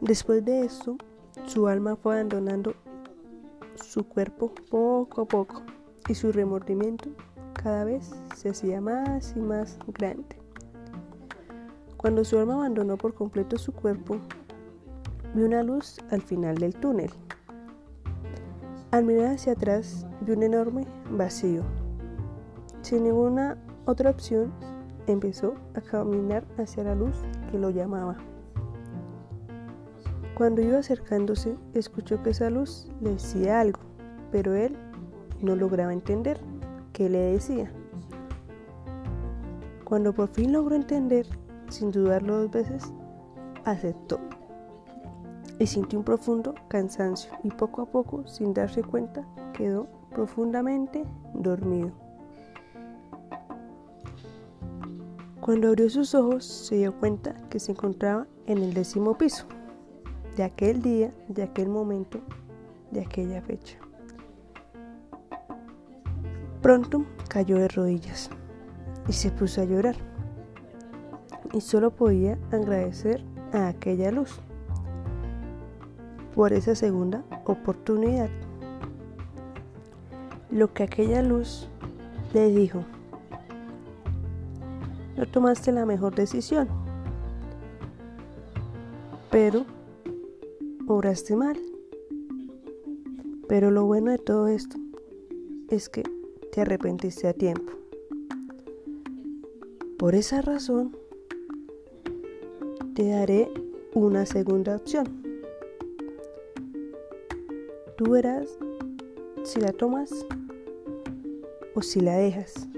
Después de esto, su alma fue abandonando su cuerpo poco a poco y su remordimiento cada vez se hacía más y más grande. Cuando su alma abandonó por completo su cuerpo, vio una luz al final del túnel. Al mirar hacia atrás, vio un enorme vacío. Sin ninguna otra opción, empezó a caminar hacia la luz que lo llamaba. Cuando iba acercándose, escuchó que esa luz le decía algo, pero él no lograba entender qué le decía. Cuando por fin logró entender, sin dudarlo dos veces, aceptó. Y sintió un profundo cansancio y poco a poco, sin darse cuenta, quedó profundamente dormido. Cuando abrió sus ojos, se dio cuenta que se encontraba en el décimo piso de aquel día, de aquel momento, de aquella fecha. Pronto cayó de rodillas y se puso a llorar. Y solo podía agradecer a aquella luz por esa segunda oportunidad. Lo que aquella luz le dijo, no tomaste la mejor decisión, pero obraste mal. Pero lo bueno de todo esto es que te arrepentiste a tiempo. Por esa razón, te daré una segunda opción. Tú verás si la tomas o si la dejas.